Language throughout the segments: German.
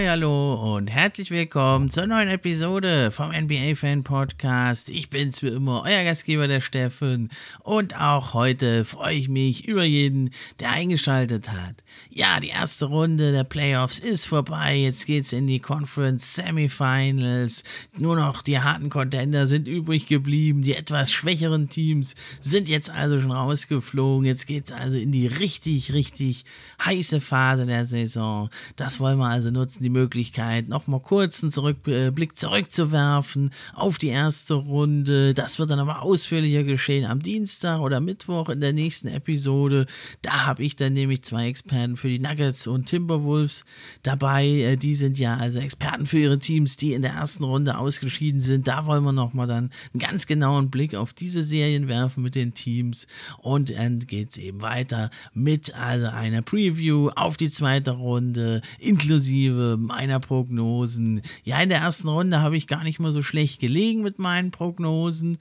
Hi, hallo und herzlich willkommen zur neuen Episode vom NBA Fan Podcast. Ich bin's wie immer, euer Gastgeber, der Steffen. Und auch heute freue ich mich über jeden, der eingeschaltet hat. Ja, die erste Runde der Playoffs ist vorbei. Jetzt geht's in die Conference Semifinals. Nur noch die harten Contender sind übrig geblieben. Die etwas schwächeren Teams sind jetzt also schon rausgeflogen. Jetzt geht's also in die richtig, richtig heiße Phase der Saison. Das wollen wir also nutzen die Möglichkeit, nochmal kurz einen Zurück, äh, Blick zurückzuwerfen auf die erste Runde. Das wird dann aber ausführlicher geschehen am Dienstag oder Mittwoch in der nächsten Episode. Da habe ich dann nämlich zwei Experten für die Nuggets und Timberwolves dabei. Äh, die sind ja also Experten für ihre Teams, die in der ersten Runde ausgeschieden sind. Da wollen wir nochmal dann einen ganz genauen Blick auf diese Serien werfen mit den Teams. Und dann geht es eben weiter mit also einer Preview auf die zweite Runde, inklusive meiner Prognosen. Ja, in der ersten Runde habe ich gar nicht mal so schlecht gelegen mit meinen Prognosen.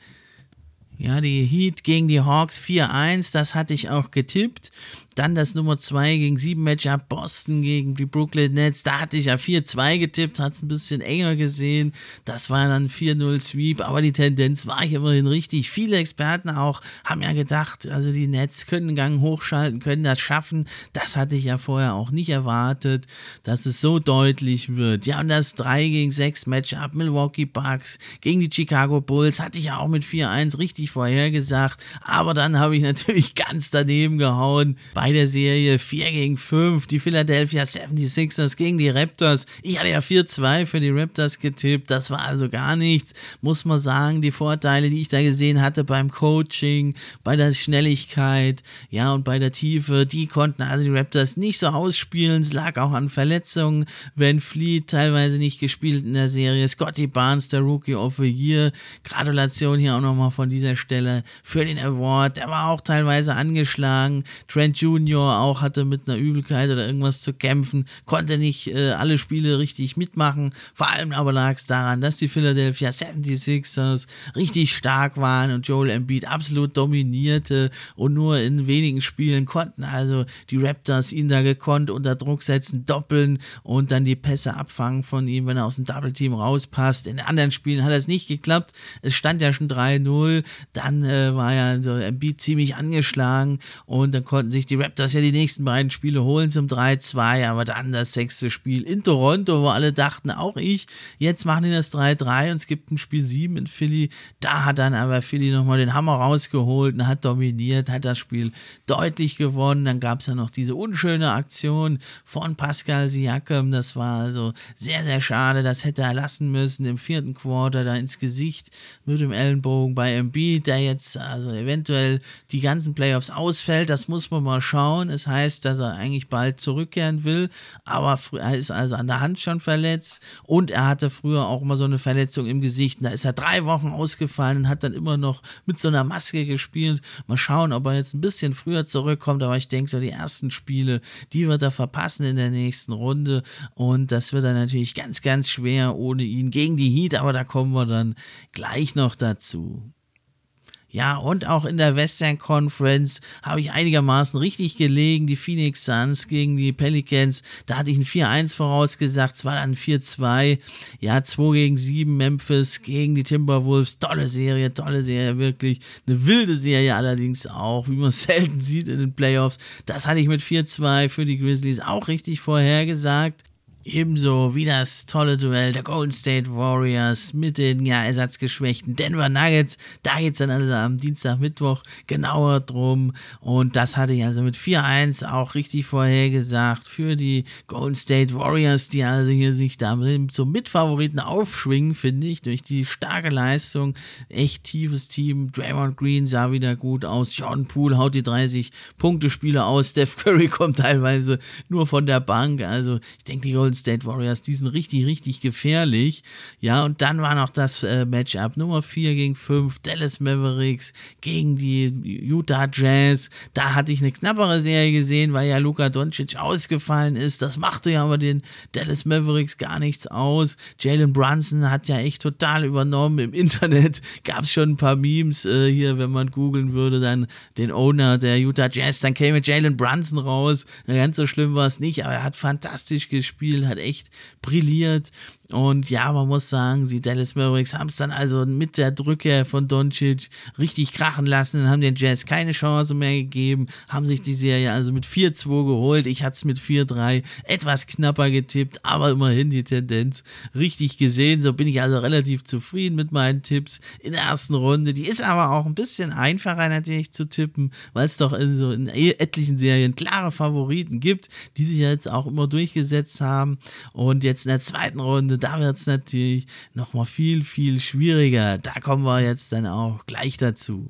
Ja, die Heat gegen die Hawks 4-1, das hatte ich auch getippt. Dann das Nummer 2 gegen 7 Matchup Boston gegen die Brooklyn Nets. Da hatte ich ja 4-2 getippt, hat es ein bisschen enger gesehen. Das war dann 4-0 Sweep, aber die Tendenz war ich immerhin richtig. Viele Experten auch haben ja gedacht, also die Nets können einen Gang hochschalten, können das schaffen. Das hatte ich ja vorher auch nicht erwartet, dass es so deutlich wird. Ja, und das 3 gegen 6 Matchup Milwaukee Bucks gegen die Chicago Bulls hatte ich ja auch mit 4-1 richtig vorhergesagt. Aber dann habe ich natürlich ganz daneben gehauen bei der Serie 4 gegen 5. Die Philadelphia 76ers gegen die Raptors. Ich hatte ja 4-2 für die Raptors getippt. Das war also gar nichts. Muss man sagen, die Vorteile, die ich da gesehen hatte beim Coaching, bei der Schnelligkeit, ja, und bei der Tiefe, die konnten also die Raptors nicht so ausspielen. Es lag auch an Verletzungen. Van Fleet teilweise nicht gespielt in der Serie. Scotty Barnes, der Rookie of the Year. Gratulation hier auch nochmal von dieser Stelle für den Award. Der war auch teilweise angeschlagen. Trent Jr Junior auch hatte mit einer Übelkeit oder irgendwas zu kämpfen, konnte nicht äh, alle Spiele richtig mitmachen. Vor allem aber lag es daran, dass die Philadelphia 76ers richtig stark waren und Joel Embiid absolut dominierte und nur in wenigen Spielen konnten also die Raptors ihn da gekonnt unter Druck setzen, doppeln und dann die Pässe abfangen von ihm, wenn er aus dem Double Team rauspasst. In anderen Spielen hat es nicht geklappt. Es stand ja schon 3-0. Dann äh, war ja so Embiid ziemlich angeschlagen und dann konnten sich die Raptors ja die nächsten beiden Spiele holen zum 3-2, aber dann das sechste Spiel in Toronto, wo alle dachten, auch ich, jetzt machen die das 3-3 und es gibt ein Spiel 7 in Philly. Da hat dann aber Philly nochmal den Hammer rausgeholt und hat dominiert, hat das Spiel deutlich gewonnen. Dann gab es ja noch diese unschöne Aktion von Pascal Siakam. Das war also sehr, sehr schade. Das hätte er lassen müssen im vierten Quarter da ins Gesicht mit dem Ellenbogen bei Embiid, der jetzt also eventuell die ganzen Playoffs ausfällt. Das muss man mal schauen. Es heißt, dass er eigentlich bald zurückkehren will, aber er ist also an der Hand schon verletzt und er hatte früher auch immer so eine Verletzung im Gesicht. Da ist er drei Wochen ausgefallen und hat dann immer noch mit so einer Maske gespielt. Mal schauen, ob er jetzt ein bisschen früher zurückkommt, aber ich denke, so die ersten Spiele, die wird er verpassen in der nächsten Runde und das wird dann natürlich ganz, ganz schwer ohne ihn gegen die Heat, aber da kommen wir dann gleich noch dazu. Ja, und auch in der Western Conference habe ich einigermaßen richtig gelegen. Die Phoenix Suns gegen die Pelicans, da hatte ich ein 4-1 vorausgesagt, es war dann 4-2. Ja, 2 gegen 7 Memphis gegen die Timberwolves. Tolle Serie, tolle Serie, wirklich. Eine wilde Serie allerdings auch, wie man selten sieht in den Playoffs. Das hatte ich mit 4-2 für die Grizzlies auch richtig vorhergesagt. Ebenso wie das tolle Duell der Golden State Warriors mit den ja ersatzgeschwächten Denver Nuggets. Da geht es dann also am Dienstag, Mittwoch genauer drum. Und das hatte ich also mit 4-1 auch richtig vorhergesagt für die Golden State Warriors, die also hier sich da zum Mitfavoriten aufschwingen, finde ich, durch die starke Leistung. Echt tiefes Team. Draymond Green sah wieder gut aus. John Poole haut die 30 Punkte Spiele aus. Steph Curry kommt teilweise nur von der Bank. Also ich denke, die Golden State Warriors, die sind richtig, richtig gefährlich. Ja, und dann war noch das äh, Matchup Nummer 4 gegen 5, Dallas Mavericks gegen die Utah Jazz. Da hatte ich eine knappere Serie gesehen, weil ja Luka Doncic ausgefallen ist. Das machte ja aber den Dallas Mavericks gar nichts aus. Jalen Brunson hat ja echt total übernommen. Im Internet gab es schon ein paar Memes äh, hier, wenn man googeln würde, dann den Owner der Utah Jazz, dann käme Jalen Brunson raus. Ganz so schlimm war es nicht, aber er hat fantastisch gespielt, hat echt brilliert. Und ja, man muss sagen, die Dallas Mavericks haben es dann also mit der Drücke von Doncic richtig krachen lassen und haben den Jazz keine Chance mehr gegeben, haben sich die Serie also mit 4-2 geholt. Ich hatte es mit 4-3 etwas knapper getippt, aber immerhin die Tendenz richtig gesehen. So bin ich also relativ zufrieden mit meinen Tipps in der ersten Runde. Die ist aber auch ein bisschen einfacher natürlich zu tippen, weil es doch in so in etlichen Serien klare Favoriten gibt, die sich jetzt auch immer durchgesetzt haben. Und jetzt in der zweiten Runde da wird es natürlich nochmal viel, viel schwieriger. Da kommen wir jetzt dann auch gleich dazu.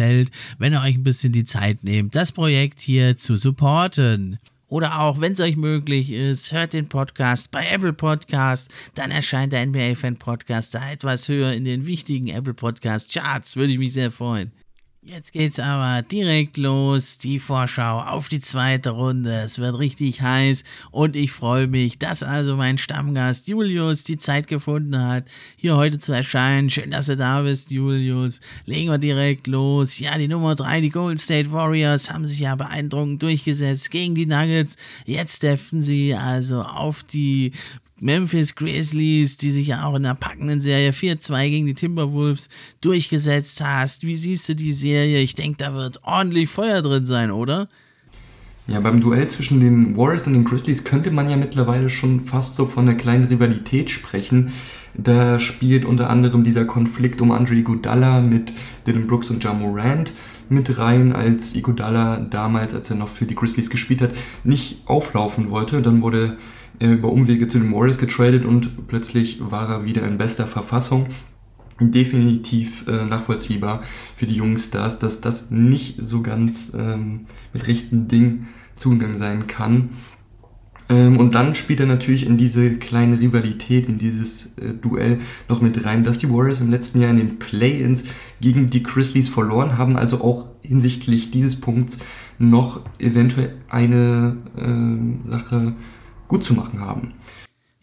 gefällt, wenn ihr euch ein bisschen die Zeit nehmt, das Projekt hier zu supporten. Oder auch, wenn es euch möglich ist, hört den Podcast bei Apple Podcast. Dann erscheint der NBA Fan Podcast da etwas höher in den wichtigen Apple Podcast Charts. Würde ich mich sehr freuen. Jetzt geht's aber direkt los, die Vorschau auf die zweite Runde. Es wird richtig heiß und ich freue mich, dass also mein Stammgast Julius die Zeit gefunden hat, hier heute zu erscheinen. Schön, dass du da bist, Julius. Legen wir direkt los. Ja, die Nummer 3, die Golden State Warriors, haben sich ja beeindruckend durchgesetzt gegen die Nuggets. Jetzt dürfen sie also auf die Memphis Grizzlies, die sich ja auch in der packenden Serie 4-2 gegen die Timberwolves durchgesetzt hast. Wie siehst du die Serie? Ich denke, da wird ordentlich Feuer drin sein, oder? Ja, beim Duell zwischen den Warriors und den Grizzlies könnte man ja mittlerweile schon fast so von einer kleinen Rivalität sprechen. Da spielt unter anderem dieser Konflikt um Andre Iguodala mit Dylan Brooks und Ja Morant mit rein, als Iguodala damals, als er noch für die Grizzlies gespielt hat, nicht auflaufen wollte. Dann wurde über Umwege zu den Warriors getradet und plötzlich war er wieder in bester Verfassung. Definitiv äh, nachvollziehbar für die jungen Stars, dass das nicht so ganz ähm, mit rechten Ding zugegangen sein kann. Ähm, und dann spielt er natürlich in diese kleine Rivalität, in dieses äh, Duell noch mit rein, dass die Warriors im letzten Jahr in den Play-ins gegen die Grizzlies verloren haben, also auch hinsichtlich dieses Punkts noch eventuell eine äh, Sache gut zu machen haben.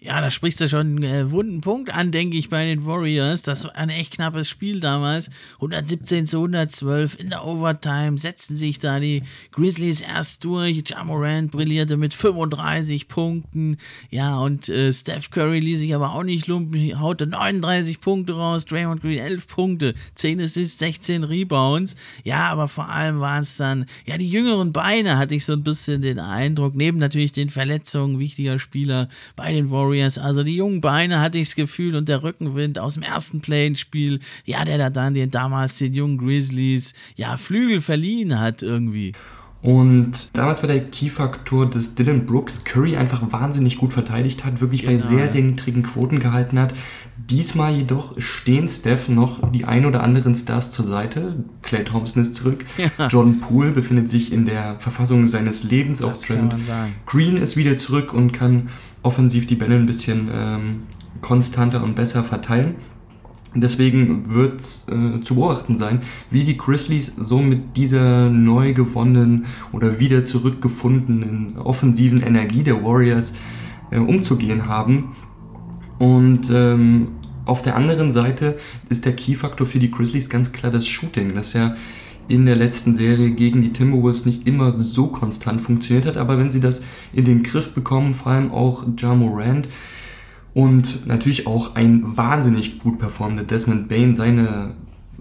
Ja, da sprichst du schon einen äh, wunden Punkt an, denke ich, bei den Warriors. Das war ein echt knappes Spiel damals. 117 zu 112 in der Overtime setzten sich da die Grizzlies erst durch. Jamorant brillierte mit 35 Punkten. Ja, und äh, Steph Curry ließ sich aber auch nicht lumpen, haute 39 Punkte raus. Draymond Green 11 Punkte, 10 Assists, 16 Rebounds. Ja, aber vor allem waren es dann, ja, die jüngeren Beine hatte ich so ein bisschen den Eindruck. Neben natürlich den Verletzungen wichtiger Spieler bei den Warriors Warriors. Also die jungen Beine hatte ich das Gefühl und der Rückenwind aus dem ersten Play-in-Spiel, ja, der da dann den damals den jungen Grizzlies, ja, Flügel verliehen hat irgendwie. Und damals war der Key-Faktor, dass Dylan Brooks Curry einfach wahnsinnig gut verteidigt hat, wirklich genau. bei sehr, sehr niedrigen Quoten gehalten hat. Diesmal jedoch stehen Steph noch die ein oder anderen Stars zur Seite. Clay Thompson ist zurück. Ja. John Poole befindet sich in der Verfassung seines Lebens. Das Auch Trent Green ist wieder zurück und kann offensiv die Bälle ein bisschen ähm, konstanter und besser verteilen. Deswegen wird äh, zu beobachten sein, wie die Grizzlies so mit dieser neu gewonnenen oder wieder zurückgefundenen offensiven Energie der Warriors äh, umzugehen haben. Und ähm, auf der anderen Seite ist der Key-Faktor für die Grizzlies ganz klar das Shooting, das ja in der letzten Serie gegen die Timberwolves nicht immer so konstant funktioniert hat, aber wenn sie das in den Griff bekommen, vor allem auch Ja Morant und natürlich auch ein wahnsinnig gut performender Desmond Bain seine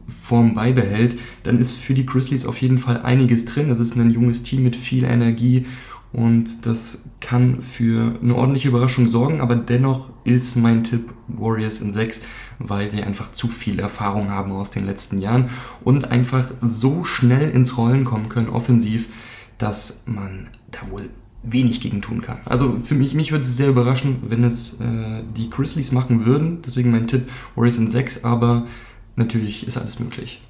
Form beibehält, dann ist für die Grizzlies auf jeden Fall einiges drin. Das ist ein junges Team mit viel Energie und das kann für eine ordentliche Überraschung sorgen, aber dennoch ist mein Tipp Warriors in 6, weil sie einfach zu viel Erfahrung haben aus den letzten Jahren und einfach so schnell ins Rollen kommen können, offensiv, dass man da wohl wenig gegen tun kann. Also für mich, mich würde es sehr überraschen, wenn es äh, die Grizzlies machen würden. Deswegen mein Tipp Warriors in 6, aber natürlich ist alles möglich.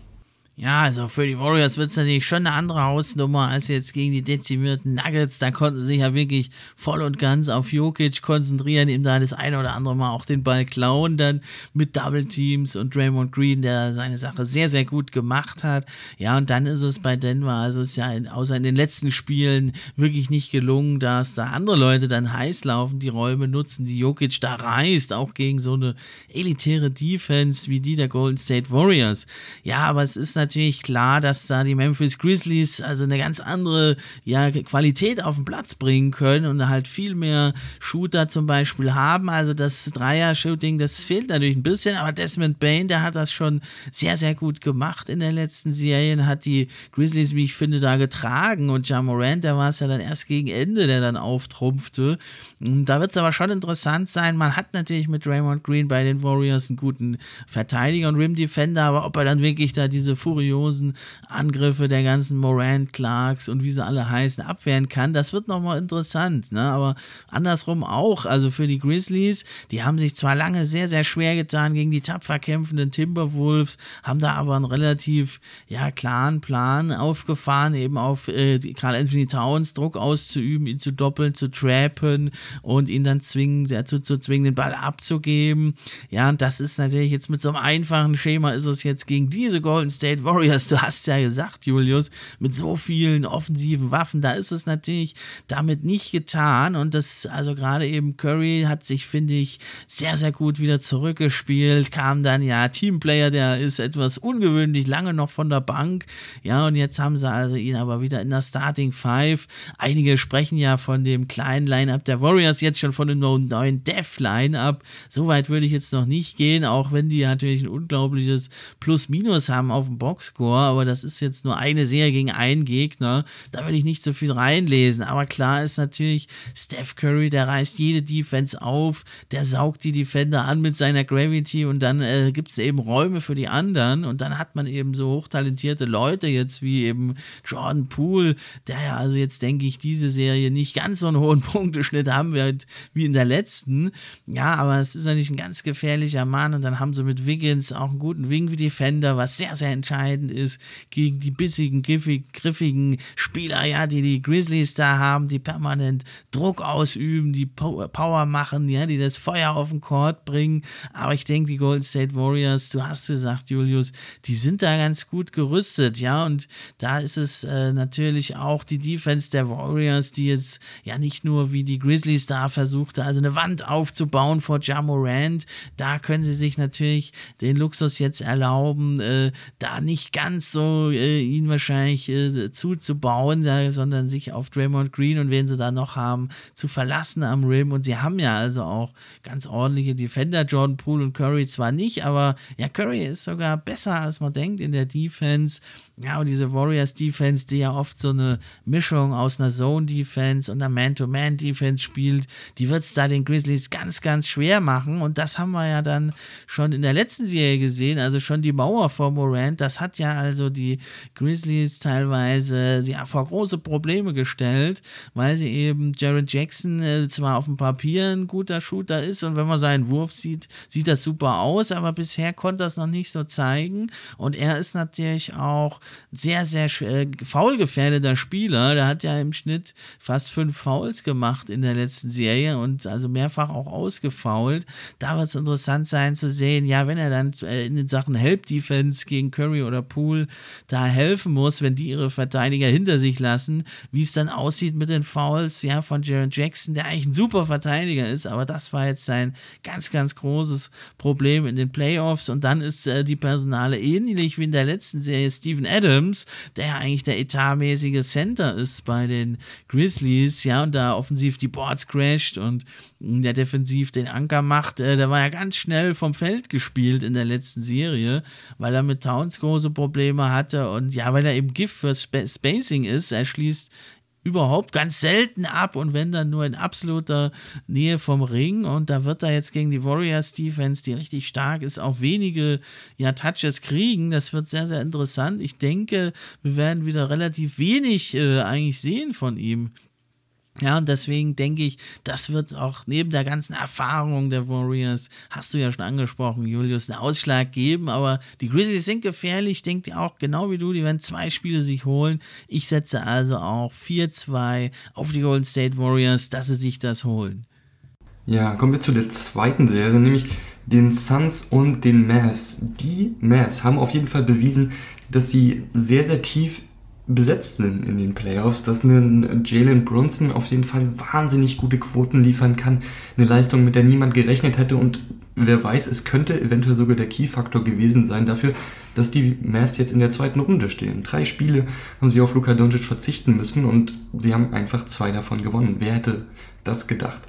Ja, also für die Warriors wird es natürlich schon eine andere Hausnummer als jetzt gegen die dezimierten Nuggets. Da konnten sie sich ja wirklich voll und ganz auf Jokic konzentrieren, ihm da das eine oder andere Mal auch den Ball klauen, dann mit Double Teams und Draymond Green, der seine Sache sehr, sehr gut gemacht hat. Ja, und dann ist es bei Denver, also ist ja in, außer in den letzten Spielen wirklich nicht gelungen, dass da andere Leute dann heiß laufen, die Räume nutzen, die Jokic da reißt, auch gegen so eine elitäre Defense wie die der Golden State Warriors. Ja, aber es ist natürlich natürlich klar, dass da die Memphis Grizzlies also eine ganz andere ja, Qualität auf den Platz bringen können und halt viel mehr Shooter zum Beispiel haben. Also das Dreier-Shooting, das fehlt natürlich ein bisschen, aber Desmond Bain, der hat das schon sehr, sehr gut gemacht in den letzten Serien, hat die Grizzlies, wie ich finde, da getragen und Ja Morant, der war es ja dann erst gegen Ende, der dann auftrumpfte. Da wird es aber schon interessant sein. Man hat natürlich mit Raymond Green bei den Warriors einen guten Verteidiger und Rim Defender, aber ob er dann wirklich da diese Fury furiosen Angriffe der ganzen Morant, Clarks und wie sie alle heißen, abwehren kann. Das wird nochmal interessant. Ne? Aber andersrum auch. Also für die Grizzlies, die haben sich zwar lange sehr, sehr schwer getan gegen die tapfer kämpfenden Timberwolves, haben da aber einen relativ ja, klaren Plan aufgefahren, eben auf äh, Karl Anthony Towns Druck auszuüben, ihn zu doppeln, zu trappen und ihn dann zwingen, dazu zu zwingen, den Ball abzugeben. Ja, und das ist natürlich jetzt mit so einem einfachen Schema ist es jetzt gegen diese Golden State Warriors, du hast ja gesagt, Julius, mit so vielen offensiven Waffen, da ist es natürlich damit nicht getan. Und das, also gerade eben Curry hat sich, finde ich, sehr, sehr gut wieder zurückgespielt, kam dann ja Teamplayer, der ist etwas ungewöhnlich lange noch von der Bank. Ja, und jetzt haben sie also ihn aber wieder in der Starting Five. Einige sprechen ja von dem kleinen Line-Up der Warriors, jetzt schon von dem neuen Death-Line-Up. Soweit würde ich jetzt noch nicht gehen, auch wenn die natürlich ein unglaubliches Plus-Minus haben auf dem Box. Boxscore, aber das ist jetzt nur eine Serie gegen einen Gegner. Da will ich nicht so viel reinlesen. Aber klar ist natürlich, Steph Curry, der reißt jede Defense auf, der saugt die Defender an mit seiner Gravity und dann äh, gibt es eben Räume für die anderen und dann hat man eben so hochtalentierte Leute jetzt wie eben Jordan Poole, der ja also jetzt denke ich diese Serie nicht ganz so einen hohen Punkteschnitt haben wird wie in der letzten. Ja, aber es ist natürlich ein ganz gefährlicher Mann und dann haben sie mit Wiggins auch einen guten Wing-Defender, was sehr, sehr entscheidend entscheidend ist gegen die bissigen, griffig, griffigen Spieler, ja, die die Grizzlies da haben, die permanent Druck ausüben, die Power machen, ja, die das Feuer auf den Court bringen. Aber ich denke, die Golden State Warriors, du hast gesagt, Julius, die sind da ganz gut gerüstet, ja, und da ist es äh, natürlich auch die Defense der Warriors, die jetzt ja nicht nur wie die Grizzlies da versuchte, also eine Wand aufzubauen vor Jamorant, da können sie sich natürlich den Luxus jetzt erlauben, äh, da nicht ganz so äh, ihn wahrscheinlich äh, zuzubauen, sondern sich auf Draymond Green und wen sie da noch haben, zu verlassen am Rim. Und sie haben ja also auch ganz ordentliche Defender, Jordan Poole und Curry zwar nicht, aber ja, Curry ist sogar besser, als man denkt in der Defense. Ja, und diese Warriors-Defense, die ja oft so eine Mischung aus einer Zone-Defense und einer Man-to-Man-Defense spielt, die wird es da den Grizzlies ganz, ganz schwer machen. Und das haben wir ja dann schon in der letzten Serie gesehen, also schon die Mauer vor Morant, das hat ja also die Grizzlies teilweise ja, vor große Probleme gestellt, weil sie eben Jared Jackson äh, zwar auf dem Papier ein guter Shooter ist und wenn man seinen Wurf sieht, sieht das super aus, aber bisher konnte es noch nicht so zeigen. Und er ist natürlich auch sehr, sehr äh, faulgefährdeter Spieler. Der hat ja im Schnitt fast fünf Fouls gemacht in der letzten Serie und also mehrfach auch ausgefault. Da wird es interessant sein zu sehen, ja, wenn er dann äh, in den Sachen Help Defense gegen Curry oder Poole da helfen muss, wenn die ihre Verteidiger hinter sich lassen, wie es dann aussieht mit den Fouls, ja, von Jaron Jackson, der eigentlich ein super Verteidiger ist, aber das war jetzt sein ganz, ganz großes Problem in den Playoffs und dann ist äh, die Personale ähnlich wie in der letzten Serie Steven Adams, der ja eigentlich der etatmäßige Center ist bei den Grizzlies, ja, und da offensiv die Boards crasht und der defensiv den Anker macht, äh, der war ja ganz schnell vom Feld gespielt in der letzten Serie, weil er mit Towns große Probleme hatte und ja, weil er eben Gift für Sp Spacing ist. Er schließt überhaupt ganz selten ab und wenn dann nur in absoluter Nähe vom Ring und da wird er jetzt gegen die Warriors Defense, die richtig stark ist, auch wenige ja, Touches kriegen. Das wird sehr, sehr interessant. Ich denke, wir werden wieder relativ wenig äh, eigentlich sehen von ihm ja, und deswegen denke ich, das wird auch neben der ganzen Erfahrung der Warriors, hast du ja schon angesprochen, Julius, einen Ausschlag geben. Aber die Grizzlies sind gefährlich, denkt ihr auch genau wie du, die werden zwei Spiele sich holen. Ich setze also auch 4-2 auf die Golden State Warriors, dass sie sich das holen. Ja, kommen wir zu der zweiten Serie, nämlich den Suns und den Mavs. Die Mavs haben auf jeden Fall bewiesen, dass sie sehr, sehr tief besetzt sind in den Playoffs, dass ein Jalen Brunson auf jeden Fall wahnsinnig gute Quoten liefern kann, eine Leistung, mit der niemand gerechnet hätte und wer weiß, es könnte eventuell sogar der Key-Faktor gewesen sein dafür, dass die Mavs jetzt in der zweiten Runde stehen. Drei Spiele haben sie auf Luka Doncic verzichten müssen und sie haben einfach zwei davon gewonnen. Wer hätte das gedacht?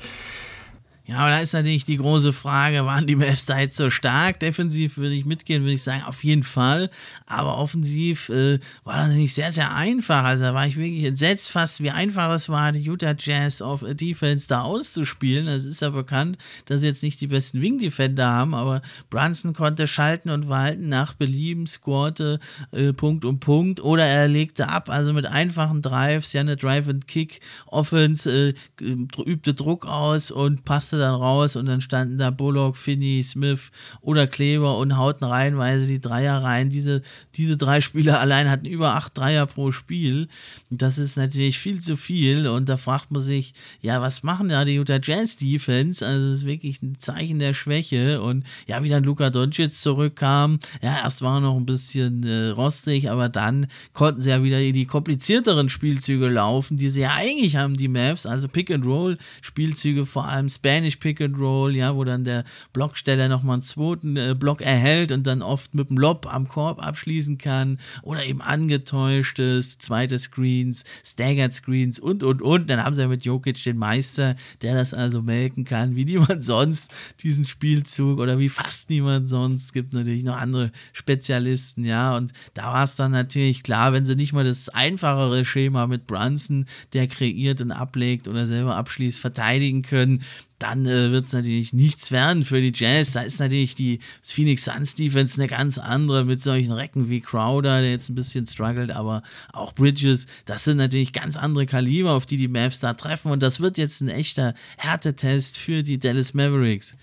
Ja, aber da ist natürlich die große Frage, waren die Mavs da jetzt so stark? Defensiv würde ich mitgehen, würde ich sagen, auf jeden Fall. Aber offensiv äh, war das natürlich sehr, sehr einfach. Also da war ich wirklich entsetzt fast, wie einfach es war, die Utah Jazz auf Defense da auszuspielen. Es ist ja bekannt, dass sie jetzt nicht die besten Wing-Defender haben, aber Brunson konnte schalten und walten nach Belieben, scorte äh, Punkt um Punkt oder er legte ab, also mit einfachen Drives, ja eine Drive-and-Kick-Offense, äh, übte Druck aus und passte dann raus und dann standen da Bullock, Finney, Smith oder Kleber und hauten reihenweise die Dreier rein. Diese, diese drei Spieler allein hatten über acht Dreier pro Spiel. Das ist natürlich viel zu viel und da fragt man sich, ja, was machen da die Utah Jazz Defense? Also das ist wirklich ein Zeichen der Schwäche und ja, wie dann Luka Doncic zurückkam, ja, erst war er noch ein bisschen äh, rostig, aber dann konnten sie ja wieder die komplizierteren Spielzüge laufen, die sie ja eigentlich haben, die Maps, also Pick and Roll Spielzüge, vor allem Spanish Spanish Pick and Roll, ja, wo dann der Blocksteller nochmal einen zweiten äh, Block erhält und dann oft mit dem Lob am Korb abschließen kann oder eben angetäuschtes, zweite Screens, Staggered Screens und, und, und. Dann haben sie ja mit Jokic den Meister, der das also melken kann, wie niemand sonst diesen Spielzug oder wie fast niemand sonst. Es gibt natürlich noch andere Spezialisten, ja, und da war es dann natürlich klar, wenn sie nicht mal das einfachere Schema mit Brunson, der kreiert und ablegt oder selber abschließt, verteidigen können, dann äh, wird es natürlich nichts werden für die Jazz. Da ist natürlich die Phoenix Suns Defense eine ganz andere mit solchen Recken wie Crowder, der jetzt ein bisschen struggelt, aber auch Bridges. Das sind natürlich ganz andere Kaliber, auf die die Mavs da treffen und das wird jetzt ein echter Härtetest für die Dallas Mavericks.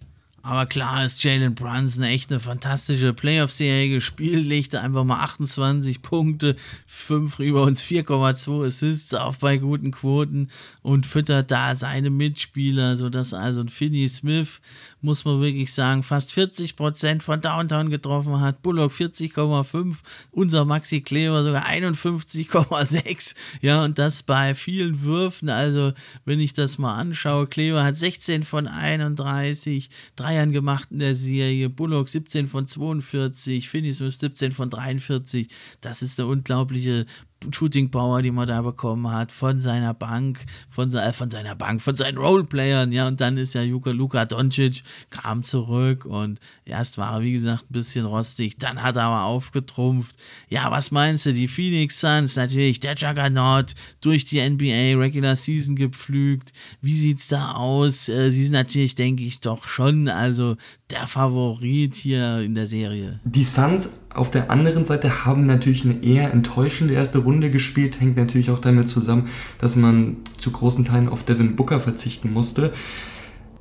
Aber klar ist Jalen Brunson echt eine fantastische Playoff-Serie gespielt, legte einfach mal 28 Punkte, 5 Rebounds, 4,2 Assists auf bei guten Quoten und füttert da seine Mitspieler, sodass also ein Finney Smith muss man wirklich sagen, fast 40 Prozent von Downtown getroffen hat. Bullock 40,5, unser Maxi Kleber sogar 51,6. Ja, und das bei vielen Würfen. Also, wenn ich das mal anschaue, Kleber hat 16 von 31 Dreiern gemacht in der Serie. Bullock 17 von 42, Finney Smith 17 von 43. Das ist eine unglaubliche Shooting Power, die man da bekommen hat, von seiner Bank, von, äh, von seiner Bank, von seinen Roleplayern, ja, und dann ist ja Luka, Luka Doncic, kam zurück und erst war er, wie gesagt, ein bisschen rostig, dann hat er aber aufgetrumpft. Ja, was meinst du, die Phoenix Suns, natürlich der Juggernaut, durch die NBA Regular Season gepflügt, wie sieht's da aus? Äh, sie sind natürlich, denke ich, doch schon, also der Favorit hier in der Serie. Die Suns auf der anderen Seite haben natürlich eine eher enttäuschende erste Runde gespielt, hängt natürlich auch damit zusammen, dass man zu großen Teilen auf Devin Booker verzichten musste.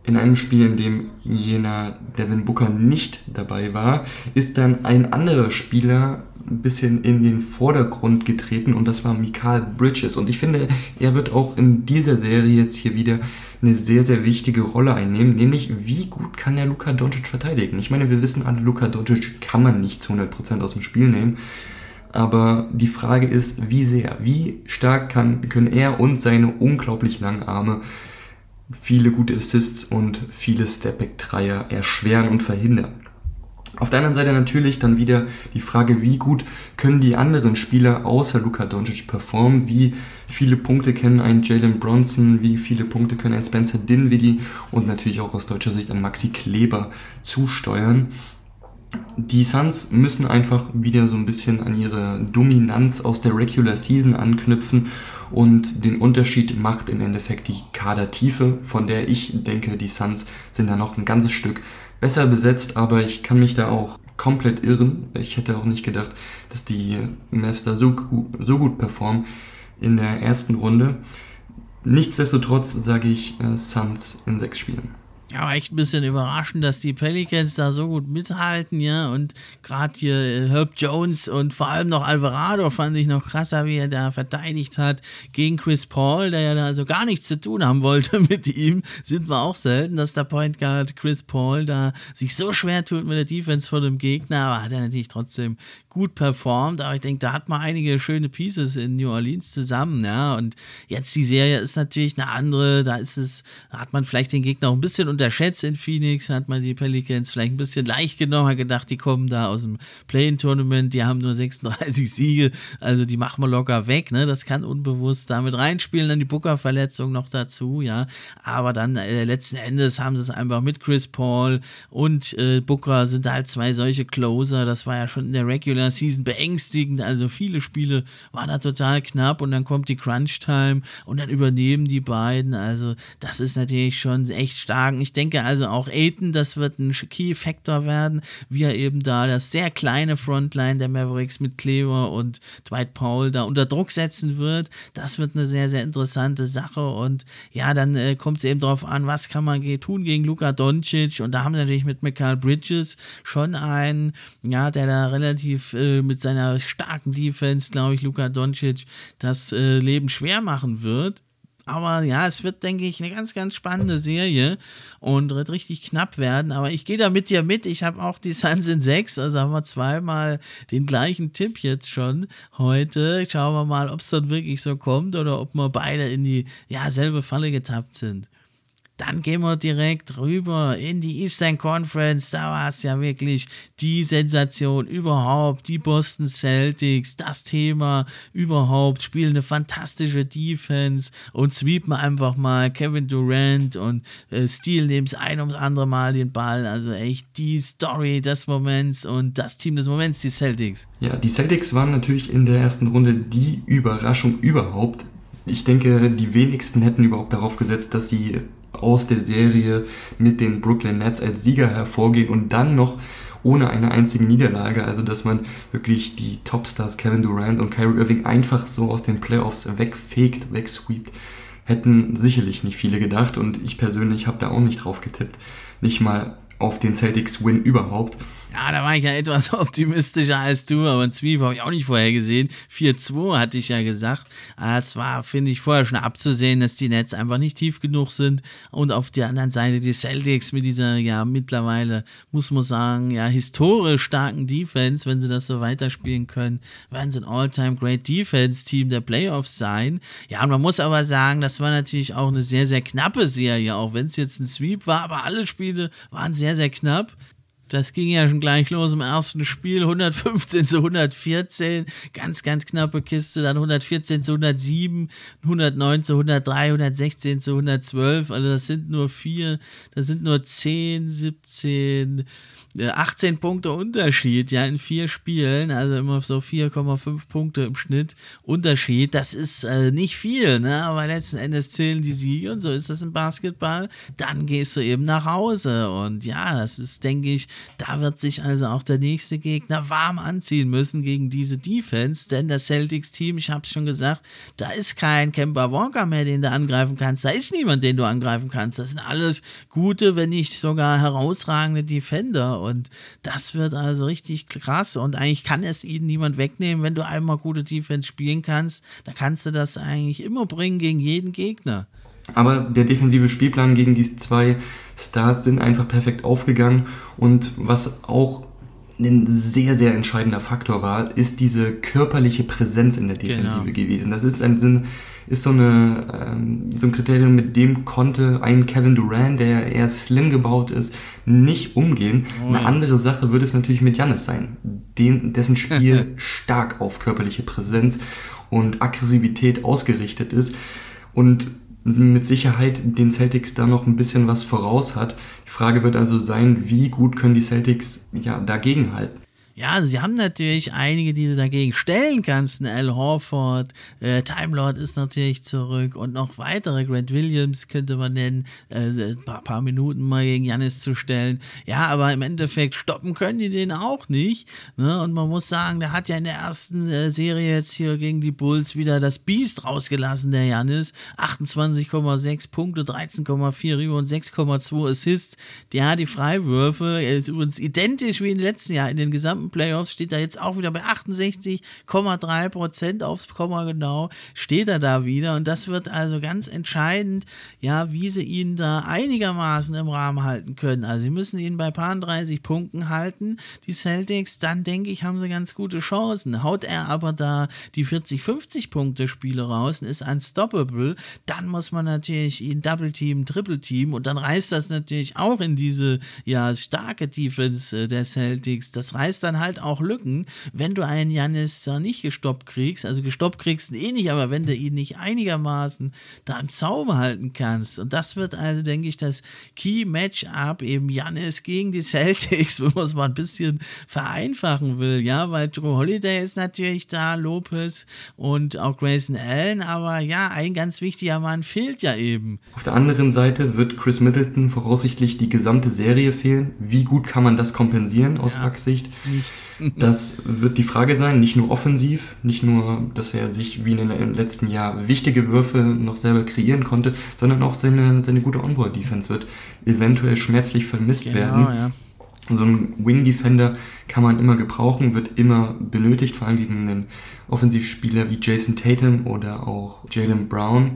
In einem Spiel, in dem jener Devin Booker nicht dabei war, ist dann ein anderer Spieler ein bisschen in den Vordergrund getreten und das war Mikael Bridges. Und ich finde, er wird auch in dieser Serie jetzt hier wieder eine sehr, sehr wichtige Rolle einnehmen, nämlich wie gut kann der Luka Doncic verteidigen. Ich meine, wir wissen alle, Luka Doncic kann man nicht zu 100% aus dem Spiel nehmen. Aber die Frage ist, wie sehr, wie stark kann, können er und seine unglaublich langen Arme viele gute Assists und viele Stepback-Dreier erschweren und verhindern. Auf der anderen Seite natürlich dann wieder die Frage, wie gut können die anderen Spieler außer Luka Doncic performen, wie viele Punkte kennen ein Jalen Bronson, wie viele Punkte können ein Spencer Dinwiddie? Und natürlich auch aus deutscher Sicht ein Maxi Kleber zusteuern. Die Suns müssen einfach wieder so ein bisschen an ihre Dominanz aus der Regular Season anknüpfen. Und den Unterschied macht im Endeffekt die Kadertiefe, von der ich denke, die Suns sind da noch ein ganzes Stück besser besetzt, aber ich kann mich da auch komplett irren. Ich hätte auch nicht gedacht, dass die Mavs da so, so gut performen in der ersten Runde. Nichtsdestotrotz sage ich äh, Suns in sechs Spielen. Ja, echt ein bisschen überraschend, dass die Pelicans da so gut mithalten, ja. Und gerade hier äh, Herb Jones und vor allem noch Alvarado fand ich noch krasser, wie er da verteidigt hat gegen Chris Paul, der ja da also gar nichts zu tun haben wollte mit ihm. Sind wir auch selten, dass der Point Guard Chris Paul da sich so schwer tut mit der Defense vor dem Gegner, aber hat er natürlich trotzdem gut performt. Aber ich denke, da hat man einige schöne Pieces in New Orleans zusammen, ja. Und jetzt die Serie ist natürlich eine andere. Da ist es, da hat man vielleicht den Gegner auch ein bisschen unterschätzt in Phoenix, hat man die Pelicans vielleicht ein bisschen leicht genommen, hat gedacht, die kommen da aus dem Play-In-Tournament, die haben nur 36 Siege, also die machen wir locker weg, ne? Das kann unbewusst damit reinspielen, dann die Booker-Verletzung noch dazu, ja. Aber dann äh, letzten Endes haben sie es einfach mit Chris Paul und äh, Booker sind halt zwei solche Closer, das war ja schon in der Regular Season beängstigend, also viele Spiele waren da total knapp und dann kommt die Crunch-Time und dann übernehmen die beiden, also das ist natürlich schon echt stark ich denke also auch Aiton, das wird ein Key-Factor werden, wie er eben da das sehr kleine Frontline der Mavericks mit Cleaver und Dwight Powell da unter Druck setzen wird. Das wird eine sehr, sehr interessante Sache und ja, dann äh, kommt es eben darauf an, was kann man tun gegen Luka Doncic und da haben sie natürlich mit Michael Bridges schon einen, ja, der da relativ äh, mit seiner starken Defense, glaube ich, Luka Doncic das äh, Leben schwer machen wird. Aber ja, es wird, denke ich, eine ganz, ganz spannende Serie und wird richtig knapp werden. Aber ich gehe da mit dir mit. Ich habe auch die Suns in 6, also haben wir zweimal den gleichen Tipp jetzt schon heute. Schauen wir mal, ob es dann wirklich so kommt oder ob wir beide in die ja, selbe Falle getappt sind. Dann gehen wir direkt rüber in die Eastern Conference. Da war es ja wirklich die Sensation überhaupt. Die Boston Celtics, das Thema überhaupt, spielen eine fantastische Defense und sweepen einfach mal Kevin Durant und äh, stehlen eben das ein ums andere Mal den Ball. Also echt die Story des Moments und das Team des Moments, die Celtics. Ja, die Celtics waren natürlich in der ersten Runde die Überraschung überhaupt. Ich denke, die wenigsten hätten überhaupt darauf gesetzt, dass sie aus der Serie mit den Brooklyn Nets als Sieger hervorgehen und dann noch ohne eine einzige Niederlage, also dass man wirklich die Topstars Kevin Durant und Kyrie Irving einfach so aus den Playoffs wegfegt, wegsweept, hätten sicherlich nicht viele gedacht und ich persönlich habe da auch nicht drauf getippt. Nicht mal auf den Celtics Win überhaupt. Ja, da war ich ja etwas optimistischer als du, aber ein Sweep habe ich auch nicht vorher gesehen. 4-2 hatte ich ja gesagt. Es war, finde ich, vorher schon abzusehen, dass die Nets einfach nicht tief genug sind. Und auf der anderen Seite die Celtics mit dieser, ja, mittlerweile, muss man sagen, ja, historisch starken Defense, wenn sie das so weiterspielen können, werden sie ein All-Time Great Defense Team der Playoffs sein. Ja, und man muss aber sagen, das war natürlich auch eine sehr, sehr knappe Serie, auch wenn es jetzt ein Sweep war, aber alle Spiele waren sehr, sehr knapp. Das ging ja schon gleich los im ersten Spiel. 115 zu 114. Ganz, ganz knappe Kiste. Dann 114 zu 107, 109 zu 103, 116 zu 112. Also das sind nur vier, das sind nur 10, 17, 18 Punkte Unterschied, ja, in vier Spielen, also immer so 4,5 Punkte im Schnitt Unterschied. Das ist äh, nicht viel, ne? aber letzten Endes zählen die Siege und so ist das im Basketball. Dann gehst du eben nach Hause und ja, das ist, denke ich, Da wird sich also auch der nächste Gegner warm anziehen müssen gegen diese Defense, denn das Celtics-Team, ich habe es schon gesagt, da ist kein Kemba Walker mehr, den du angreifen kannst. Da ist niemand, den du angreifen kannst. Das sind alles gute, wenn nicht sogar herausragende Defender und das wird also richtig krass und eigentlich kann es ihnen niemand wegnehmen, wenn du einmal gute Defense spielen kannst, da kannst du das eigentlich immer bringen gegen jeden Gegner. Aber der defensive Spielplan gegen diese zwei Stars sind einfach perfekt aufgegangen. Und was auch ein sehr, sehr entscheidender Faktor war, ist diese körperliche Präsenz in der Defensive genau. gewesen. Das ist ein, ist so, eine, ähm, so ein Kriterium, mit dem konnte ein Kevin Durant, der eher slim gebaut ist, nicht umgehen. Oh, Eine ja. andere Sache würde es natürlich mit Jannis sein, den, dessen Spiel stark auf körperliche Präsenz und Aggressivität ausgerichtet ist. Und mit Sicherheit den Celtics da noch ein bisschen was voraus hat. Die Frage wird also sein, wie gut können die Celtics ja dagegenhalten? Ja, also sie haben natürlich einige, die du dagegen stellen kannst. Ein Al Horford, äh, Time Lord ist natürlich zurück und noch weitere. Grant Williams könnte man nennen, äh, ein paar, paar, Minuten mal gegen Janis zu stellen. Ja, aber im Endeffekt stoppen können die den auch nicht. Ne? Und man muss sagen, der hat ja in der ersten äh, Serie jetzt hier gegen die Bulls wieder das Biest rausgelassen, der Janis. 28,6 Punkte, 13,4 Rebounds, 6,2 Assists. Hat die Freiwürfe. Er ist übrigens identisch wie im letzten Jahr in den gesamten Playoffs steht er jetzt auch wieder bei 68,3 Prozent aufs Komma genau, steht er da wieder. Und das wird also ganz entscheidend, ja, wie sie ihn da einigermaßen im Rahmen halten können. Also sie müssen ihn bei paar 30 Punkten halten, die Celtics, dann denke ich, haben sie ganz gute Chancen. Haut er aber da die 40, 50 Punkte Spiele raus und ist unstoppable, dann muss man natürlich ihn Double Team, Triple Team und dann reißt das natürlich auch in diese ja starke Defense äh, der Celtics. Das reißt dann dann halt auch Lücken, wenn du einen Janis da nicht gestoppt kriegst. Also gestoppt kriegst du eh nicht, aber wenn du ihn nicht einigermaßen da im Zaum halten kannst. Und das wird also, denke ich, das Key-Match-up eben Janis gegen die Celtics, wenn man es mal ein bisschen vereinfachen will. Ja, weil Drew Holiday ist natürlich da, Lopez und auch Grayson Allen, aber ja, ein ganz wichtiger Mann fehlt ja eben. Auf der anderen Seite wird Chris Middleton voraussichtlich die gesamte Serie fehlen. Wie gut kann man das kompensieren aus ja, Bucks Sicht? Das wird die Frage sein, nicht nur offensiv, nicht nur, dass er sich wie in den letzten Jahr wichtige Würfe noch selber kreieren konnte, sondern auch seine, seine gute Onboard-Defense wird eventuell schmerzlich vermisst genau, werden. Ja. So ein Wing-Defender kann man immer gebrauchen, wird immer benötigt, vor allem gegen einen Offensivspieler wie Jason Tatum oder auch Jalen Brown.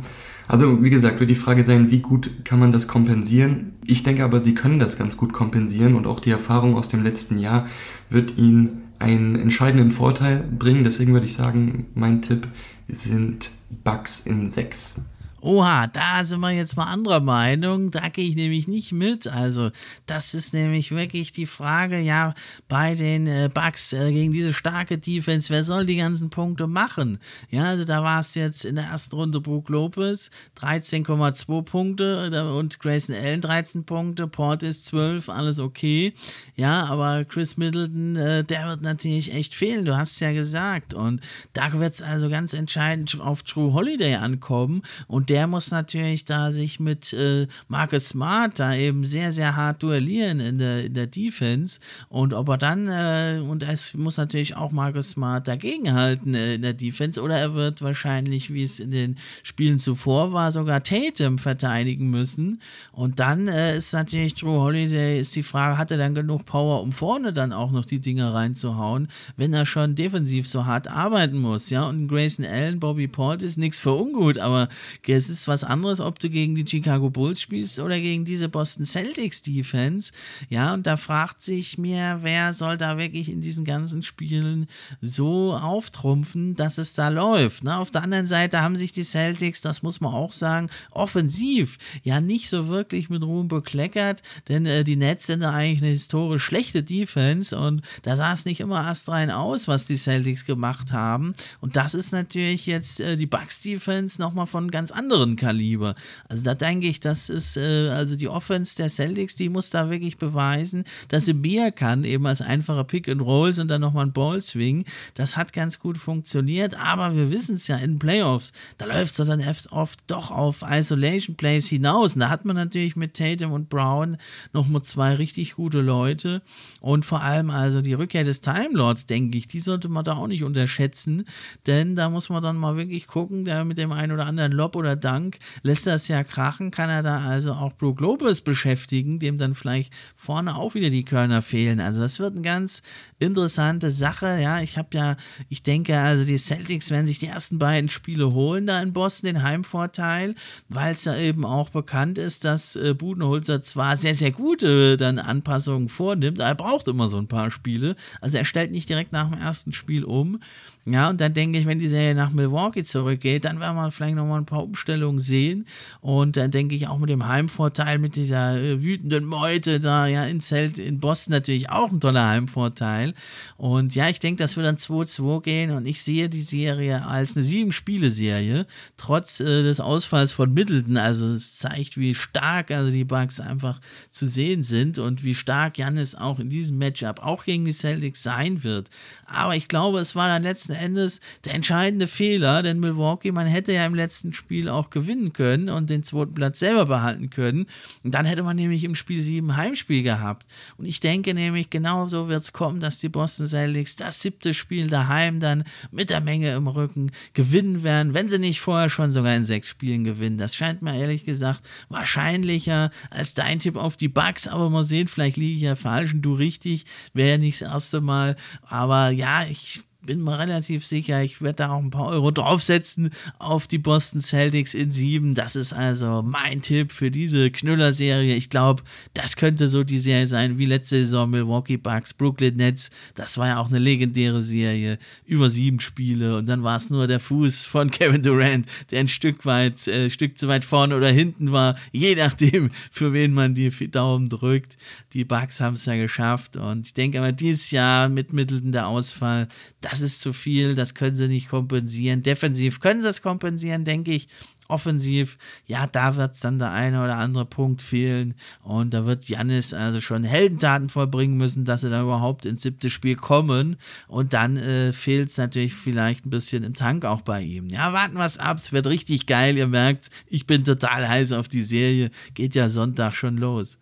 Also wie gesagt, wird die Frage sein, wie gut kann man das kompensieren? Ich denke aber, sie können das ganz gut kompensieren und auch die Erfahrung aus dem letzten Jahr wird ihnen einen entscheidenden Vorteil bringen. Deswegen würde ich sagen, mein Tipp sind Bugs in 6. Oha, da sind wir jetzt mal anderer Meinung. Da gehe ich nämlich nicht mit. Also, das ist nämlich wirklich die Frage, ja, bei den äh, Bucks äh, gegen diese starke Defense, wer soll die ganzen Punkte machen? Ja, also da war es jetzt in der ersten Runde Brook Lopez, 13,2 Punkte und Grayson Allen 13 Punkte, Portis 12, alles okay. Ja, aber Chris Middleton, äh, der wird natürlich echt fehlen, du hast es ja gesagt. Und da wird es also ganz entscheidend auf True Holiday ankommen und der muss natürlich da sich mit äh, Marcus Smart da eben sehr, sehr hart duellieren in der, in der Defense. Und ob er dann, äh, und es muss natürlich auch Marcus Smart dagegenhalten äh, in der Defense, oder er wird wahrscheinlich, wie es in den Spielen zuvor war, sogar Tatum verteidigen müssen. Und dann äh, ist natürlich Drew Holiday, ist die Frage, hat er dann genug Power, um vorne dann auch noch die Dinger reinzuhauen, wenn er schon defensiv so hart arbeiten muss, ja. Und Grayson Allen, Bobby Port ist nichts für ungut, aber es ist was anderes, ob du gegen die Chicago Bulls spielst oder gegen diese Boston Celtics Defense. Ja, und da fragt sich mir, wer soll da wirklich in diesen ganzen Spielen so auftrumpfen, dass es da läuft. Ne? Auf der anderen Seite haben sich die Celtics, das muss man auch sagen, offensiv ja nicht so wirklich mit Ruhm bekleckert, denn äh, die Nets sind da eigentlich eine historisch schlechte Defense und da sah es nicht immer astrein aus, was die Celtics gemacht haben. Und das ist natürlich jetzt äh, die Bucks Defense nochmal von ganz anderen anderen Kaliber. Also da denke ich, das ist, äh, also die Offense der Celtics, die muss da wirklich beweisen, dass sie mehr kann, eben als einfacher Pick and Rolls und dann nochmal ein Ball swing. Das hat ganz gut funktioniert, aber wir wissen es ja in Playoffs, da läuft es dann oft doch auf Isolation Plays hinaus. Und da hat man natürlich mit Tatum und Brown nochmal zwei richtig gute Leute und vor allem also die Rückkehr des Time Lords, denke ich, die sollte man da auch nicht unterschätzen, denn da muss man dann mal wirklich gucken, der mit dem einen oder anderen Lob oder Dank lässt das ja krachen, kann er da also auch Brook Lopez beschäftigen, dem dann vielleicht vorne auch wieder die Körner fehlen. Also das wird eine ganz interessante Sache. Ja, ich habe ja, ich denke, also die Celtics werden sich die ersten beiden Spiele holen da in Boston, den Heimvorteil, weil es ja eben auch bekannt ist, dass äh, Budenholzer zwar sehr, sehr gute dann Anpassungen vornimmt, aber er braucht immer so ein paar Spiele. Also er stellt nicht direkt nach dem ersten Spiel um. Ja, und dann denke ich, wenn die Serie nach Milwaukee zurückgeht, dann werden wir vielleicht nochmal ein paar Umstellungen sehen. Und dann denke ich auch mit dem Heimvorteil, mit dieser äh, wütenden Meute da, ja, in Zelt in Boston natürlich auch ein toller Heimvorteil. Und ja, ich denke, das wird dann 2-2 gehen und ich sehe die Serie als eine Sieben-Spiele-Serie, trotz äh, des Ausfalls von Middleton. Also es zeigt, wie stark also die Bugs einfach zu sehen sind und wie stark Janis auch in diesem Matchup auch gegen die Celtics sein wird. Aber ich glaube, es war dann letzten Endes der entscheidende Fehler, denn Milwaukee, man hätte ja im letzten Spiel auch gewinnen können und den zweiten Platz selber behalten können. Und dann hätte man nämlich im Spiel 7 Heimspiel gehabt. Und ich denke nämlich, genauso wird es kommen, dass die Boston Celtics das siebte Spiel daheim dann mit der Menge im Rücken gewinnen werden, wenn sie nicht vorher schon sogar in sechs Spielen gewinnen. Das scheint mir ehrlich gesagt wahrscheinlicher als dein Tipp auf die Bugs, aber mal sehen, vielleicht liege ich ja falsch und du richtig, wäre ja nicht das erste Mal. Aber ja, ich bin mir relativ sicher, ich werde da auch ein paar Euro draufsetzen auf die Boston Celtics in sieben. Das ist also mein Tipp für diese Knüller-Serie. Ich glaube, das könnte so die Serie sein wie letzte Saison Milwaukee Bucks, Brooklyn Nets. Das war ja auch eine legendäre Serie. Über sieben Spiele und dann war es nur der Fuß von Kevin Durant, der ein Stück weit, äh, Stück zu weit vorne oder hinten war. Je nachdem, für wen man die Daumen drückt. Die Bucks haben es ja geschafft und ich denke aber dieses Jahr mit Middleton der Ausfall, das das ist zu viel, das können sie nicht kompensieren. Defensiv können sie es kompensieren, denke ich. Offensiv, ja, da wird es dann der eine oder andere Punkt fehlen. Und da wird Jannis also schon Heldentaten vollbringen müssen, dass sie da überhaupt ins siebte Spiel kommen. Und dann äh, fehlt es natürlich vielleicht ein bisschen im Tank auch bei ihm. Ja, warten wir es ab. Es wird richtig geil. Ihr merkt, ich bin total heiß auf die Serie. Geht ja Sonntag schon los.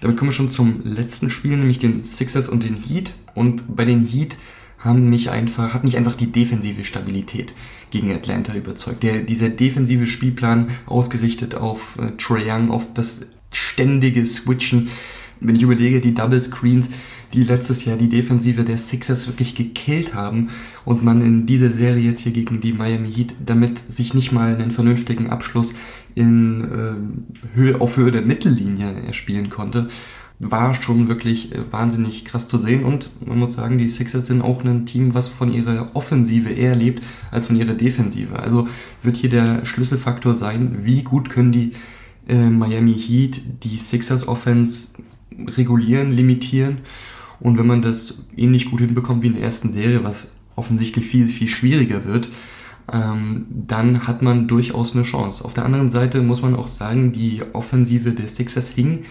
Damit kommen wir schon zum letzten Spiel, nämlich den Sixers und den Heat. Und bei den Heat haben mich einfach, hat mich einfach die defensive Stabilität gegen Atlanta überzeugt. Der, dieser defensive Spielplan ausgerichtet auf äh, Trae Young, auf das ständige Switchen. Wenn ich überlege, die Double Screens, die letztes Jahr die Defensive der Sixers wirklich gekillt haben und man in dieser Serie jetzt hier gegen die Miami Heat damit sich nicht mal einen vernünftigen Abschluss in äh, Höhe, auf Höhe der Mittellinie erspielen konnte war schon wirklich äh, wahnsinnig krass zu sehen und man muss sagen, die Sixers sind auch ein Team, was von ihrer Offensive eher lebt als von ihrer Defensive. Also wird hier der Schlüsselfaktor sein, wie gut können die äh, Miami Heat die Sixers Offense regulieren, limitieren und wenn man das ähnlich gut hinbekommt wie in der ersten Serie, was offensichtlich viel, viel schwieriger wird, ähm, dann hat man durchaus eine Chance. Auf der anderen Seite muss man auch sagen, die Offensive der Sixers hing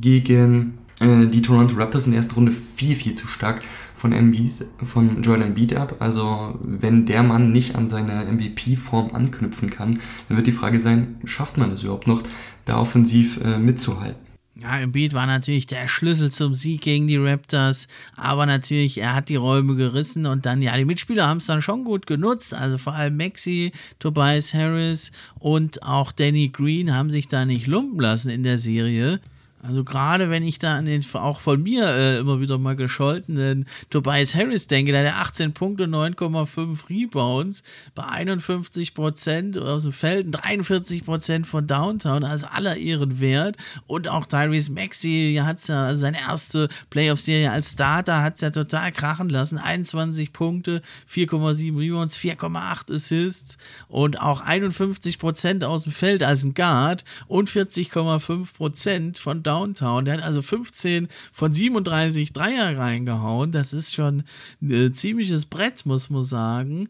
gegen äh, die Toronto Raptors in der ersten Runde viel, viel zu stark von, Embiid, von Joel Embiid ab. Also wenn der Mann nicht an seine MVP-Form anknüpfen kann, dann wird die Frage sein, schafft man es überhaupt noch, da offensiv äh, mitzuhalten? Ja, Embiid war natürlich der Schlüssel zum Sieg gegen die Raptors, aber natürlich, er hat die Räume gerissen und dann, ja, die Mitspieler haben es dann schon gut genutzt, also vor allem Maxi, Tobias Harris und auch Danny Green haben sich da nicht lumpen lassen in der Serie. Also gerade wenn ich da an den auch von mir äh, immer wieder mal gescholtenen Tobias Harris denke, der hat 18 Punkte, 9,5 Rebounds bei 51 Prozent aus dem Feld, 43 Prozent von Downtown, also aller Ehren wert. Und auch Tyrese Maxey hat ja also seine erste Playoff-Serie als Starter, hat es ja total krachen lassen. 21 Punkte, 4,7 Rebounds, 4,8 Assists und auch 51 Prozent aus dem Feld als ein Guard und 40,5 Prozent von Downtown Downtown. Der hat also 15 von 37 Dreier reingehauen. Das ist schon ein ziemliches Brett, muss man sagen.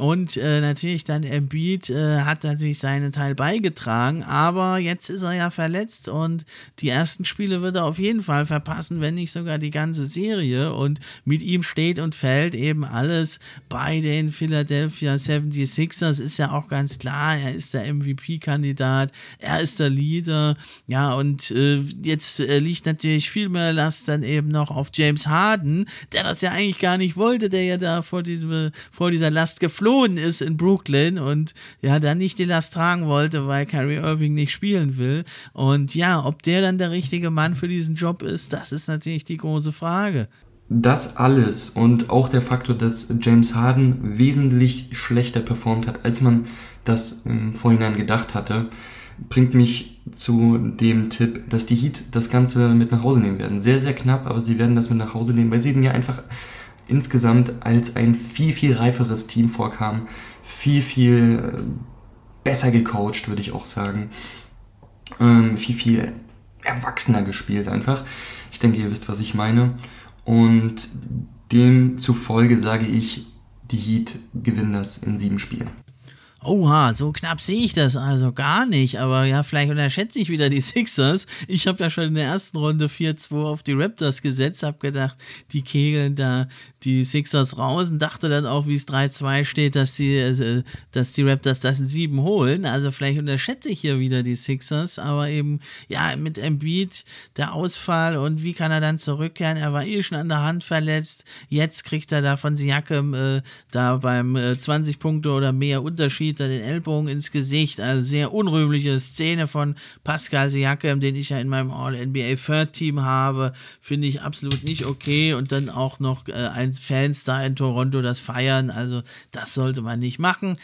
Und äh, natürlich dann Embiid äh, hat natürlich seinen Teil beigetragen, aber jetzt ist er ja verletzt und die ersten Spiele wird er auf jeden Fall verpassen, wenn nicht sogar die ganze Serie. Und mit ihm steht und fällt eben alles bei den Philadelphia 76ers. Ist ja auch ganz klar, er ist der MVP-Kandidat, er ist der Leader. Ja, und äh, jetzt äh, liegt natürlich viel mehr Last dann eben noch auf James Harden, der das ja eigentlich gar nicht wollte, der ja da vor, diesem, vor dieser Last geflogen geflohen ist in Brooklyn und ja, dann nicht die Last tragen wollte, weil Kyrie Irving nicht spielen will. Und ja, ob der dann der richtige Mann für diesen Job ist, das ist natürlich die große Frage. Das alles und auch der Faktor, dass James Harden wesentlich schlechter performt hat, als man das im Vorhinein gedacht hatte, bringt mich zu dem Tipp, dass die Heat das Ganze mit nach Hause nehmen werden. Sehr, sehr knapp, aber sie werden das mit nach Hause nehmen, weil sie mir einfach insgesamt als ein viel, viel reiferes Team vorkam. Viel, viel äh, besser gecoacht, würde ich auch sagen. Ähm, viel, viel erwachsener gespielt einfach. Ich denke, ihr wisst, was ich meine. Und demzufolge sage ich, die Heat gewinnen das in sieben Spielen. Oha, so knapp sehe ich das also gar nicht. Aber ja, vielleicht unterschätze ich wieder die Sixers. Ich habe ja schon in der ersten Runde 4-2 auf die Raptors gesetzt, habe gedacht, die kegeln da die Sixers raus und dachte dann auch, wie es 3-2 steht, dass die, äh, dass die Raptors das in 7 holen. Also vielleicht unterschätze ich hier wieder die Sixers, aber eben, ja, mit Embiid der Ausfall und wie kann er dann zurückkehren? Er war eh schon an der Hand verletzt. Jetzt kriegt er da von Siakam äh, da beim äh, 20 Punkte oder mehr Unterschied er den Ellbogen ins Gesicht. Also sehr unrühmliche Szene von Pascal Siakam, den ich ja in meinem All-NBA Third Team habe. Finde ich absolut nicht okay. Und dann auch noch äh, ein Fanstar in Toronto das feiern. Also das sollte man nicht machen.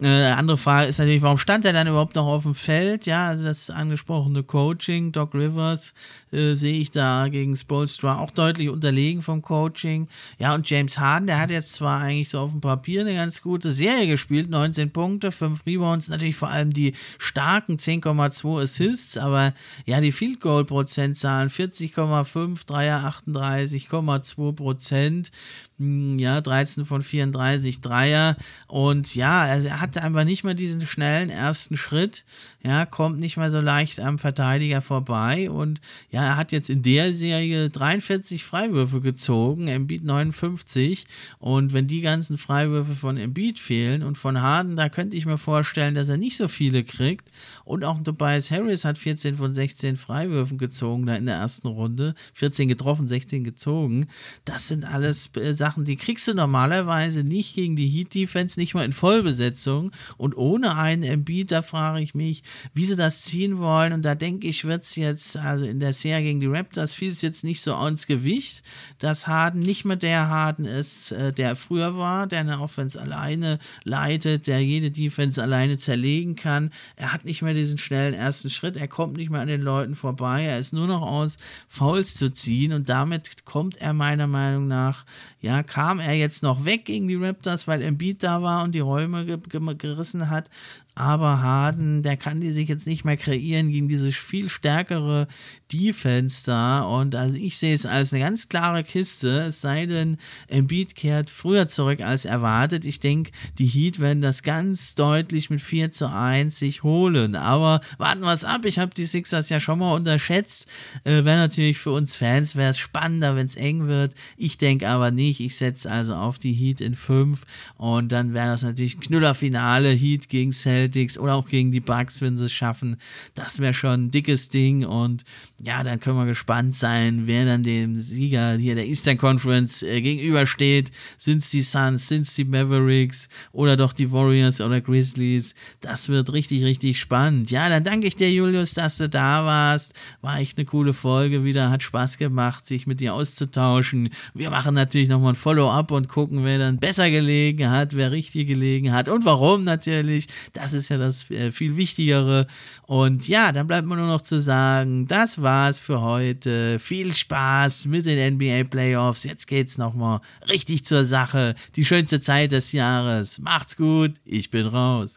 Äh, andere Frage ist natürlich, warum stand er dann überhaupt noch auf dem Feld? Ja, also das angesprochene Coaching, Doc Rivers äh, sehe ich da gegen Spolstra auch deutlich unterlegen vom Coaching. Ja, und James Harden, der hat jetzt zwar eigentlich so auf dem Papier eine ganz gute Serie gespielt, 19 Punkte, 5 Rebounds, natürlich vor allem die starken 10,2 Assists, aber ja, die Field Goal Prozentzahlen 40,5, Dreier 38,2 Prozent. Hm, ja, 13 von 34 Dreier. Und ja, er hatte einfach nicht mehr diesen schnellen ersten Schritt, ja, kommt nicht mehr so leicht am Verteidiger vorbei. Und ja, er hat jetzt in der Serie 43 Freiwürfe gezogen, Embiid 59 und wenn die ganzen Freiwürfe von Embiid fehlen und von Harden, da könnte ich mir vorstellen, dass er nicht so viele kriegt. Und auch Tobias Harris hat 14 von 16 Freiwürfen gezogen da in der ersten Runde, 14 getroffen, 16 gezogen, das sind alles äh, Sachen, die kriegst du normalerweise nicht gegen die Heat Defense, nicht mal in Vollbesetzung. Und ohne einen Embiid, da frage ich mich, wie sie das ziehen wollen. Und da denke ich, wird es jetzt, also in der Serie gegen die Raptors, fiel es jetzt nicht so ans Gewicht, dass Harden nicht mehr der Harden ist, äh, der früher war, der eine Offense alleine leitet, der jede Defense alleine zerlegen kann. Er hat nicht mehr diesen schnellen ersten Schritt, er kommt nicht mehr an den Leuten vorbei, er ist nur noch aus Fouls zu ziehen und damit kommt er meiner Meinung nach ja, kam er jetzt noch weg gegen die Raptors, weil Embiid da war und die Räume ge gerissen hat, aber Harden, der kann die sich jetzt nicht mehr kreieren gegen diese viel stärkere Defense da. Und also ich sehe es als eine ganz klare Kiste, es sei denn, Embiid kehrt früher zurück als erwartet. Ich denke, die Heat werden das ganz deutlich mit 4 zu 1 sich holen. Aber warten wir es ab. Ich habe die Sixers ja schon mal unterschätzt. Äh, wäre natürlich für uns Fans, wäre es spannender, wenn es eng wird. Ich denke aber nicht. Ich setze also auf die Heat in 5 und dann wäre das natürlich Knüllerfinale. Heat gegen Celtics. Celtics oder auch gegen die Bucks, wenn sie es schaffen. Das wäre schon ein dickes Ding und ja, dann können wir gespannt sein, wer dann dem Sieger hier der Eastern Conference äh, gegenübersteht. Sind es die Suns, sind es die Mavericks oder doch die Warriors oder Grizzlies? Das wird richtig, richtig spannend. Ja, dann danke ich dir, Julius, dass du da warst. War echt eine coole Folge wieder, hat Spaß gemacht, sich mit dir auszutauschen. Wir machen natürlich nochmal ein Follow-up und gucken, wer dann besser gelegen hat, wer richtig gelegen hat und warum natürlich. Das ist ja das äh, viel Wichtigere. Und ja, dann bleibt mir nur noch zu sagen, das war's für heute. Viel Spaß mit den NBA Playoffs. Jetzt geht's nochmal richtig zur Sache. Die schönste Zeit des Jahres. Macht's gut. Ich bin raus.